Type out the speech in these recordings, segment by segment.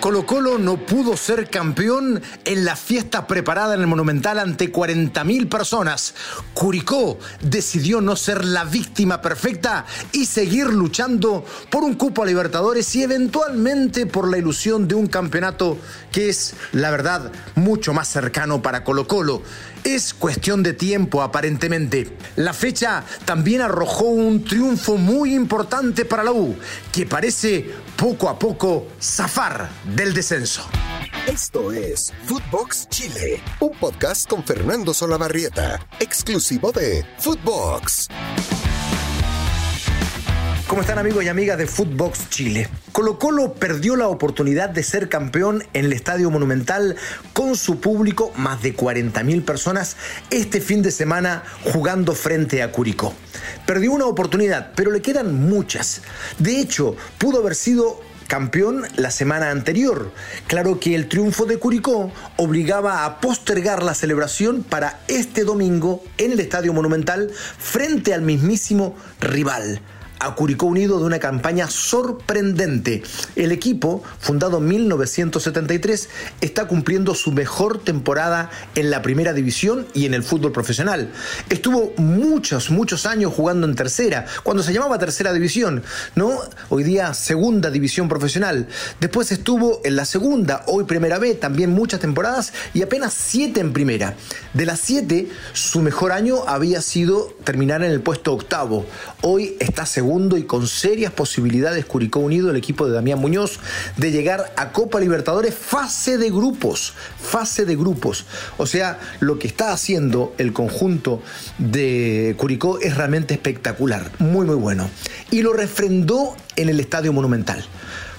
Colo Colo no pudo ser campeón en la fiesta preparada en el Monumental ante 40.000 personas. Curicó decidió no ser la víctima perfecta y seguir luchando por un cupo a Libertadores y eventualmente por la ilusión de un campeonato que es, la verdad, mucho más cercano para Colo Colo. Es cuestión de tiempo, aparentemente. La fecha también arrojó un triunfo muy importante para la U, que parece poco a poco zafar del descenso. Esto es Footbox Chile, un podcast con Fernando Solabarrieta, exclusivo de Footbox. ¿Cómo están amigos y amigas de Footbox Chile? Colo Colo perdió la oportunidad de ser campeón en el Estadio Monumental con su público, más de 40.000 personas, este fin de semana jugando frente a Curicó. Perdió una oportunidad, pero le quedan muchas. De hecho, pudo haber sido campeón la semana anterior. Claro que el triunfo de Curicó obligaba a postergar la celebración para este domingo en el Estadio Monumental frente al mismísimo rival a Curicó Unido de una campaña sorprendente. El equipo, fundado en 1973, está cumpliendo su mejor temporada en la primera división y en el fútbol profesional. Estuvo muchos, muchos años jugando en tercera, cuando se llamaba tercera división, ¿no? Hoy día segunda división profesional. Después estuvo en la segunda, hoy primera B, también muchas temporadas y apenas siete en primera. De las siete, su mejor año había sido terminar en el puesto octavo. Hoy está segundo y con serias posibilidades Curicó Unido, el equipo de Damián Muñoz, de llegar a Copa Libertadores fase de grupos, fase de grupos. O sea, lo que está haciendo el conjunto de Curicó es realmente espectacular, muy muy bueno. Y lo refrendó en el Estadio Monumental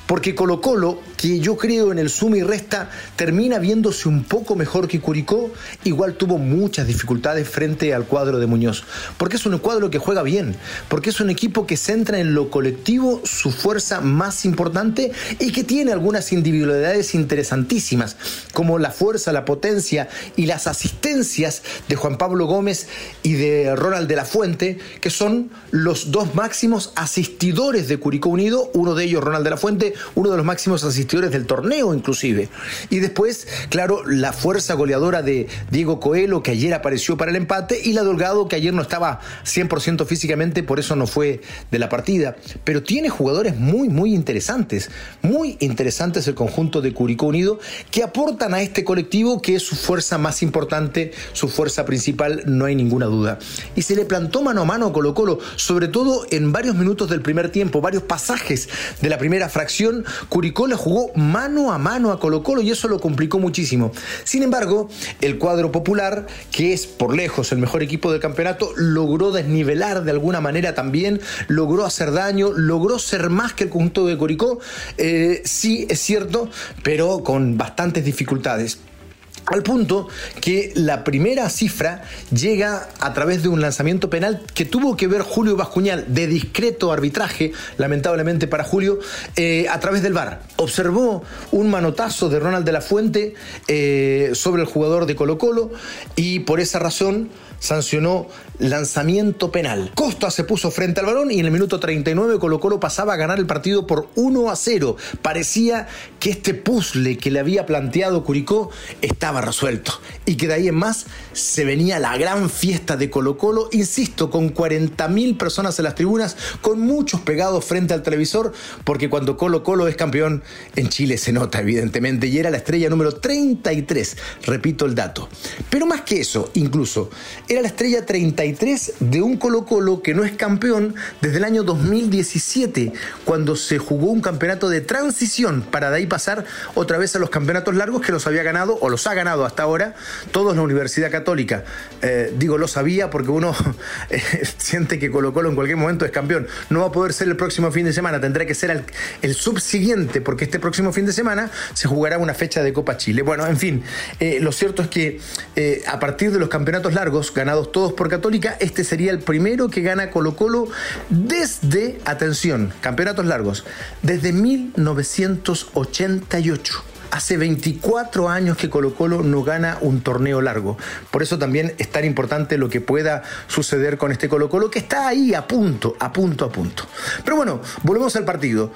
porque Colo Colo, que yo creo en el suma y resta, termina viéndose un poco mejor que Curicó, igual tuvo muchas dificultades frente al cuadro de Muñoz, porque es un cuadro que juega bien, porque es un equipo que centra en lo colectivo su fuerza más importante y que tiene algunas individualidades interesantísimas, como la fuerza, la potencia y las asistencias de Juan Pablo Gómez y de Ronald de la Fuente, que son los dos máximos asistidores de Curicó Unido, uno de ellos Ronald de la Fuente, uno de los máximos asistidores del torneo inclusive. Y después, claro, la fuerza goleadora de Diego Coelho, que ayer apareció para el empate, y la Delgado, que ayer no estaba 100% físicamente, por eso no fue de la partida. Pero tiene jugadores muy, muy interesantes, muy interesantes el conjunto de Curicó Unido, que aportan a este colectivo que es su fuerza más importante, su fuerza principal, no hay ninguna duda. Y se le plantó mano a mano a Colo Colo, sobre todo en varios minutos del primer tiempo, varios pasajes de la primera fracción Curicó le jugó mano a mano a Colo Colo y eso lo complicó muchísimo. Sin embargo, el cuadro popular, que es por lejos el mejor equipo del campeonato, logró desnivelar de alguna manera también, logró hacer daño, logró ser más que el conjunto de Curicó. Eh, sí, es cierto, pero con bastantes dificultades. Al punto que la primera cifra llega a través de un lanzamiento penal que tuvo que ver Julio Bascuñal de discreto arbitraje, lamentablemente para Julio, eh, a través del VAR. Observó un manotazo de Ronald de la Fuente eh, sobre el jugador de Colo Colo y por esa razón sancionó lanzamiento penal. Costa se puso frente al balón y en el minuto 39 Colo Colo pasaba a ganar el partido por 1 a 0. Parecía que este puzzle que le había planteado Curicó estaba resuelto y que de ahí en más se venía la gran fiesta de Colo Colo, insisto, con 40.000 personas en las tribunas, con muchos pegados frente al televisor, porque cuando Colo Colo es campeón en Chile se nota evidentemente y era la estrella número 33, repito el dato. Pero más que eso, incluso, era la estrella 33 de un Colo Colo que no es campeón desde el año 2017, cuando se jugó un campeonato de transición para de ahí pasar otra vez a los campeonatos largos que los había ganado o los ha ganado hasta ahora todos la Universidad Católica. Eh, digo, lo sabía porque uno eh, siente que Colo Colo en cualquier momento es campeón. No va a poder ser el próximo fin de semana, tendrá que ser el, subsiguiente, porque este próximo fin de semana se jugará una fecha de Copa Chile. Bueno, en fin, eh, lo cierto es que a partir de los campeonatos largos, ganados todos por Católica, este sería el primero que gana Colo Colo desde, atención, campeonatos largos, desde 1988. Hace 24 años que Colo Colo no gana un torneo largo. Por eso también es tan importante lo que pueda suceder con este Colo Colo que está ahí a punto, a punto, a punto. Pero bueno, volvemos al partido.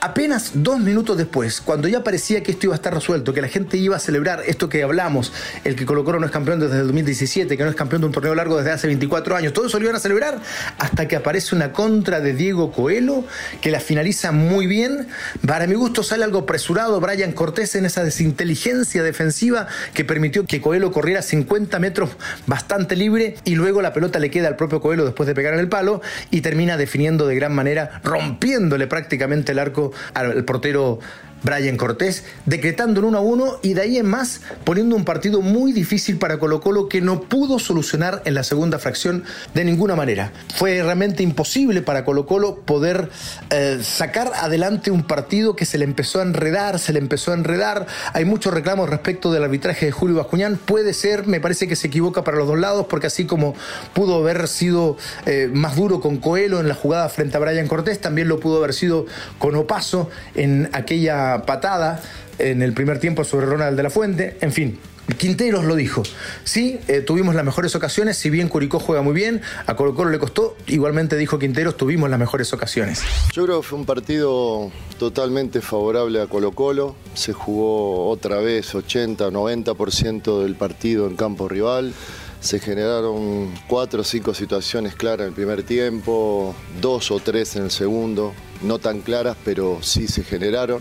Apenas dos minutos después, cuando ya parecía que esto iba a estar resuelto, que la gente iba a celebrar esto que hablamos, el que Colo Colo no es campeón desde el 2017, que no es campeón de un torneo largo desde hace 24 años, todo eso lo iban a celebrar hasta que aparece una contra de Diego Coelho, que la finaliza muy bien. Para mi gusto sale algo apresurado Brian Cortés en esa desinteligencia defensiva que permitió que Coelho corriera 50 metros bastante libre y luego la pelota le queda al propio Coelho después de pegar en el palo y termina definiendo de gran manera, rompiéndole prácticamente el arco al portero Brian Cortés, decretando un 1 a 1 y de ahí en más poniendo un partido muy difícil para Colo Colo que no pudo solucionar en la segunda fracción de ninguna manera. Fue realmente imposible para Colo Colo poder eh, sacar adelante un partido que se le empezó a enredar, se le empezó a enredar. Hay muchos reclamos respecto del arbitraje de Julio Bascuñán. Puede ser, me parece que se equivoca para los dos lados porque así como pudo haber sido eh, más duro con Coelho en la jugada frente a Brian Cortés, también lo pudo haber sido con Opaso en aquella patada en el primer tiempo sobre Ronald de la Fuente, en fin. Quinteros lo dijo. Sí, eh, tuvimos las mejores ocasiones, si bien Curicó juega muy bien, a Colo Colo le costó, igualmente dijo Quinteros, tuvimos las mejores ocasiones. Yo creo que fue un partido totalmente favorable a Colo Colo, se jugó otra vez 80, 90% del partido en campo rival, se generaron cuatro o cinco situaciones claras en el primer tiempo, dos o tres en el segundo, no tan claras, pero sí se generaron.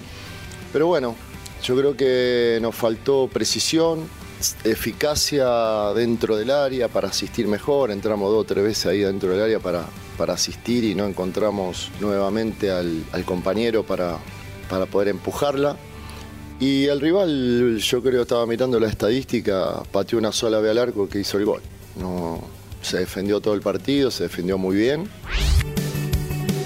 Pero bueno, yo creo que nos faltó precisión, eficacia dentro del área para asistir mejor. Entramos dos o tres veces ahí dentro del área para, para asistir y no encontramos nuevamente al, compañero para, para poder empujarla. Y el rival, yo creo, estaba mirando la estadística, pateó una sola vez al arco que hizo el gol. No, se defendió todo el partido, se defendió muy bien.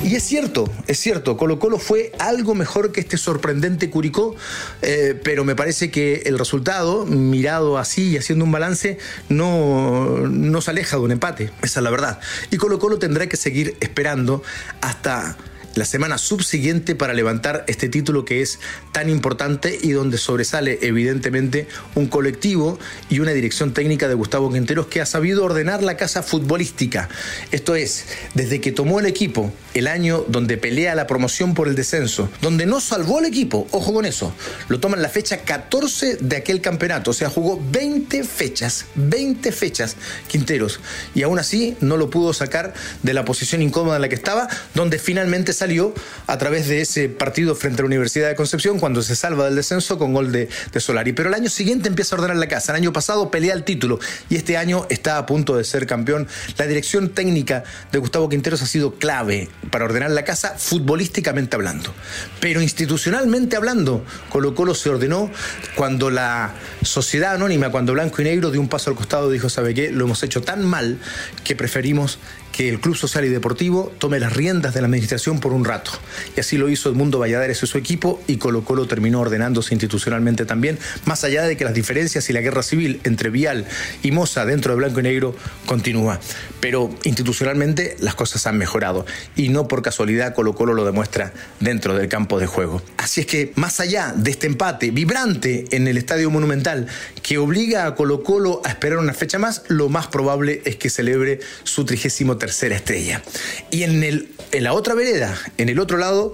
Y es cierto, es cierto, Colo Colo fue algo mejor que este sorprendente Curicó, eh, pero me parece que el resultado, mirado así y haciendo un balance, no, no se aleja de un empate, esa es la verdad. Y Colo Colo tendrá que seguir esperando hasta la semana subsiguiente para levantar este título que es tan importante y donde sobresale evidentemente un colectivo y una dirección técnica de Gustavo Quinteros que ha sabido ordenar la casa futbolística. Esto es, desde que tomó el equipo el año donde pelea la promoción por el descenso, donde no salvó al equipo, ojo con eso, lo toma en la fecha 14 de aquel campeonato, o sea, jugó 20 fechas, 20 fechas Quinteros, y aún así no lo pudo sacar de la posición incómoda en la que estaba, donde finalmente salió a través de ese partido frente a la Universidad de Concepción cuando se salva del descenso con gol de, Solari. Pero el año siguiente empieza a ordenar la casa. El año pasado pelea el título y este año está a punto de ser campeón. La dirección técnica de Gustavo Quinteros ha sido clave para ordenar la casa futbolísticamente hablando. Pero institucionalmente hablando, Colo Colo se ordenó cuando la sociedad anónima, cuando Blanco y Negro dio un paso al costado, dijo, ¿sabe qué? Lo hemos hecho tan mal que preferimos que el Club Social y Deportivo tome las riendas de la administración por un rato. Y así lo hizo Edmundo Valladares y su equipo y Colo Colo terminó ordenándose institucionalmente también, más allá de que las diferencias y la guerra civil entre Vial y Moza dentro de Blanco y Negro continúa. Pero institucionalmente las cosas han mejorado y no por casualidad Colo Colo lo demuestra dentro del campo de juego. Así es que más allá de este empate vibrante en el Estadio Monumental que obliga a Colo Colo a esperar una fecha más, lo más probable es que celebre su trigésimo tercera estrella. Y en, el, en la otra vereda, en el otro lado,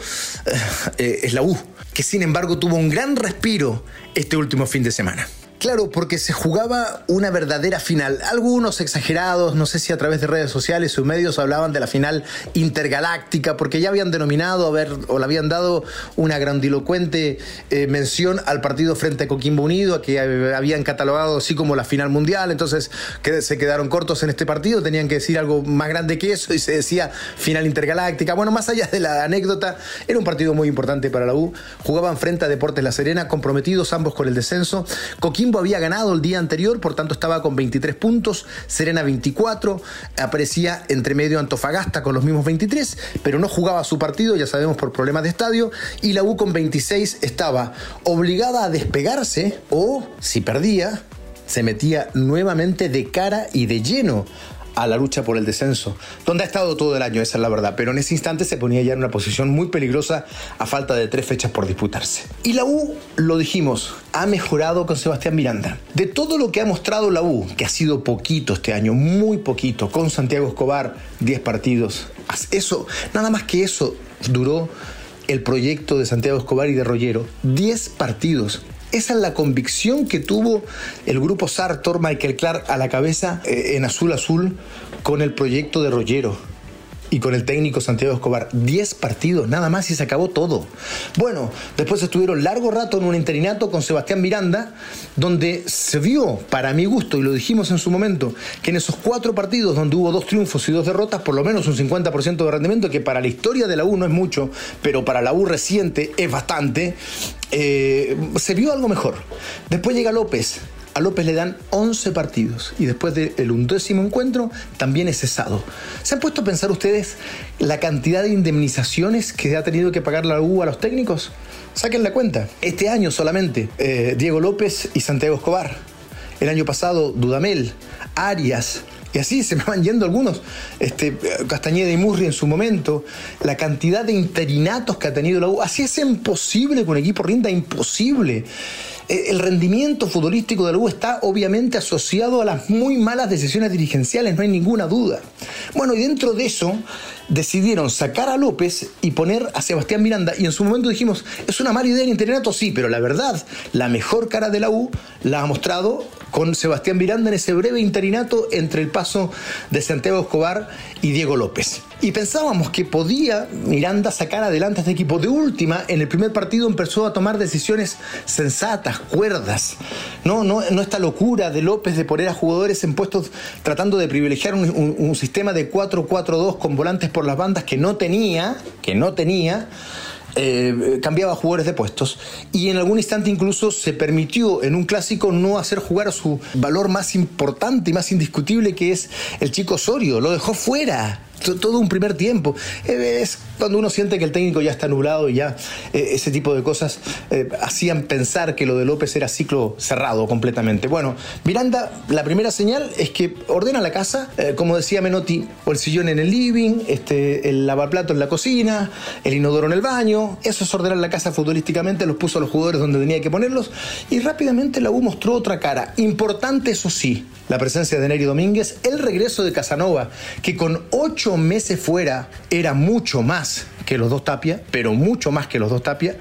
eh, es la U, que sin embargo tuvo un gran respiro este último fin de semana. Claro, porque se jugaba una verdadera final. Algunos exagerados, no sé si a través de redes sociales o medios hablaban de la final intergaláctica, porque ya habían denominado a o le habían dado una grandilocuente eh, mención al partido frente a Coquimbo Unido, que habían catalogado así como la final mundial. Entonces que se quedaron cortos en este partido, tenían que decir algo más grande que eso y se decía final intergaláctica. Bueno, más allá de la anécdota, era un partido muy importante para la U. Jugaban frente a Deportes La Serena, comprometidos ambos con el descenso. Coquimbo había ganado el día anterior, por tanto estaba con 23 puntos, Serena 24, aparecía entre medio Antofagasta con los mismos 23, pero no jugaba su partido, ya sabemos por problemas de estadio, y la U con 26 estaba obligada a despegarse o, si perdía, se metía nuevamente de cara y de lleno a la lucha por el descenso, donde ha estado todo el año, esa es la verdad, pero en ese instante se ponía ya en una posición muy peligrosa a falta de tres fechas por disputarse. Y la U, lo dijimos, ha mejorado con Sebastián Miranda. De todo lo que ha mostrado la U, que ha sido poquito este año, muy poquito, con Santiago Escobar, 10 partidos, eso, nada más que eso duró el proyecto de Santiago Escobar y de Rollero. 10 partidos. Esa es la convicción que tuvo el grupo Sartor, Michael Clark a la cabeza eh, en azul azul con el proyecto de Rollero y con el técnico Santiago Escobar. 10 partidos, nada más y se acabó todo. Bueno, después estuvieron largo rato en un interinato con Sebastián Miranda, donde se vio, para mi gusto, y lo dijimos en su momento, que en esos cuatro partidos donde hubo dos triunfos y dos derrotas, por lo menos un 50% de rendimiento, que para la historia de la U no es mucho, pero para la U reciente es bastante, eh, se vio algo mejor. Después llega López, a López le dan 11 partidos y después del undécimo encuentro también es cesado. ¿Se han puesto a pensar ustedes la cantidad de indemnizaciones que ha tenido que pagar la U a los técnicos? Saquen la cuenta. Este año solamente, eh, Diego López y Santiago Escobar. El año pasado, Dudamel, Arias, y así se me van yendo algunos. Este, Castañeda y Murri en su momento. La cantidad de interinatos que ha tenido la U. Así es imposible con equipo rinda, imposible. Eh, el rendimiento futbolístico de la U está obviamente asociado a las muy malas decisiones dirigenciales, no hay ninguna duda. Bueno, y dentro de eso decidieron sacar a López y poner a Sebastián Miranda. Y en su momento dijimos, es una mala idea el interinato, sí, pero la verdad, la mejor cara de la U la ha mostrado con Sebastián Miranda en ese breve interinato entre el paso de Santiago Escobar y Diego López. Y pensábamos que podía Miranda sacar adelante a este equipo. De última, en el primer partido empezó a tomar decisiones sensatas, cuerdas. No, no, no esta locura de López de poner a jugadores en puestos tratando de privilegiar un, un sistema de 4-4-2 con volantes por las bandas que no tenía, que no tenía eh, cambiaba jugadores de puestos y en algún instante incluso se permitió en un clásico no hacer jugar a su valor más importante y más indiscutible que es el chico Osorio, lo dejó fuera todo un primer tiempo. Eh, es cuando uno siente que el técnico ya está nublado y ya eh, ese tipo de cosas eh, hacían pensar que lo de López era ciclo cerrado completamente. Bueno, Miranda, la primera señal es que ordena la casa, como decía Menotti, o el sillón en el living, este, el lavaplato en la cocina, el inodoro en el baño. Eso es ordenar la casa futbolísticamente, los puso a los jugadores donde tenía que ponerlos y rápidamente la U mostró otra cara. Importante, eso sí, la presencia de Neri Domínguez, el regreso de Casanova, que con ocho meses fuera era mucho más que los dos Tapia, pero mucho más que los dos Tapia.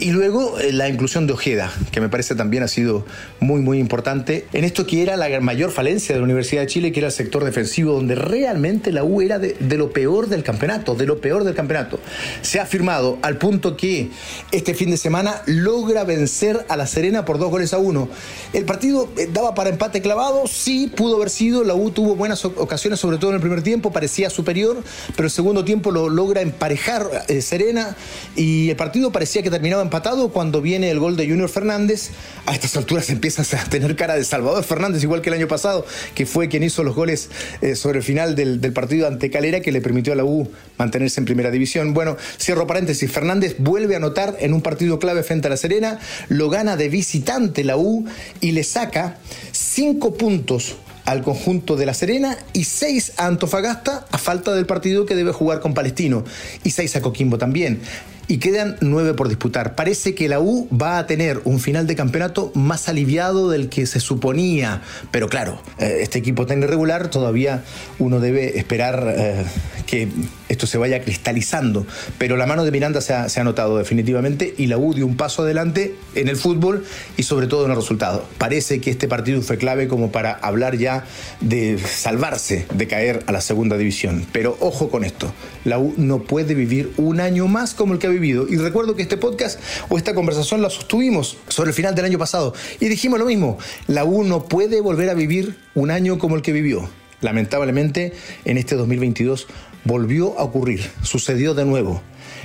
Y luego eh, la inclusión de Ojeda, que me parece también ha sido muy, muy importante en esto que era la mayor falencia de la Universidad de Chile, que era el sector defensivo, donde realmente la U era de, lo peor del campeonato, de lo peor del campeonato. Se ha firmado al punto que este fin de semana logra vencer a La Serena por dos goles a uno. El partido eh, daba para empate clavado, sí, pudo haber sido, la U tuvo buenas ocasiones, sobre todo en el primer tiempo, parecía superior, pero el segundo tiempo lo logra emparejar eh, Serena y el partido parecía que terminaba empatado cuando viene el gol de Junior Fernández. A estas alturas empiezas a tener cara de Salvador Fernández, igual que el año pasado, que fue quien hizo los goles eh, sobre el final del, del, partido ante Calera que le permitió a la U mantenerse en primera división. Bueno, cierro paréntesis, Fernández vuelve a anotar en un partido clave frente a la Serena, lo gana de visitante la U y le saca cinco puntos al conjunto de La Serena y seis a Antofagasta a falta del partido que debe jugar con Palestino. Y seis a Coquimbo también y quedan nueve por disputar. Parece que la U va a tener un final de campeonato más aliviado del que se suponía, pero claro, eh, este equipo tan irregular todavía uno debe esperar eh, que esto se vaya cristalizando, pero la mano de Miranda se ha, notado definitivamente y la U dio un paso adelante en el fútbol y sobre todo en el resultado. Parece que este partido fue clave como para hablar ya de salvarse de caer a la segunda división, pero ojo con esto, la U no puede vivir un año más como el que ha Y recuerdo que este podcast o esta conversación la sostuvimos sobre el final del año pasado y dijimos lo mismo, la U no puede volver a vivir un año como el que vivió. Lamentablemente, en este 2022 volvió a ocurrir, sucedió de nuevo.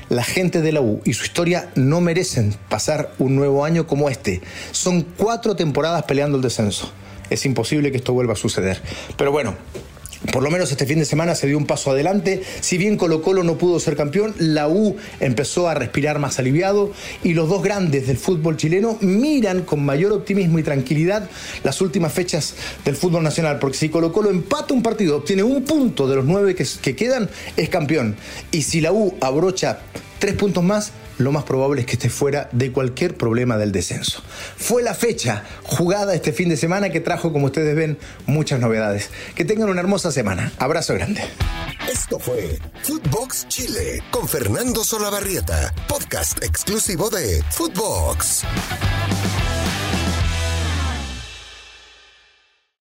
La gente de la U y su historia no merecen pasar un nuevo año como este. Son cuatro temporadas peleando el descenso. Es imposible que esto vuelva a suceder. Pero bueno, por lo menos este fin de semana se dio un paso adelante. Si bien Colo Colo no pudo ser campeón, la U empezó a respirar más aliviado y los dos grandes del fútbol chileno miran con mayor optimismo y tranquilidad las últimas fechas del fútbol nacional. Porque si Colo Colo empata un partido, obtiene un punto de los nueve que, que quedan, es campeón. Y si la U abrocha tres puntos más, lo más probable es que esté fuera de cualquier problema del descenso. Fue la fecha jugada este fin de semana que trajo, como ustedes ven, muchas novedades. Que tengan una hermosa semana. Abrazo grande. Esto fue Footbox Chile con Fernando Solabarrieta, podcast exclusivo de Footbox.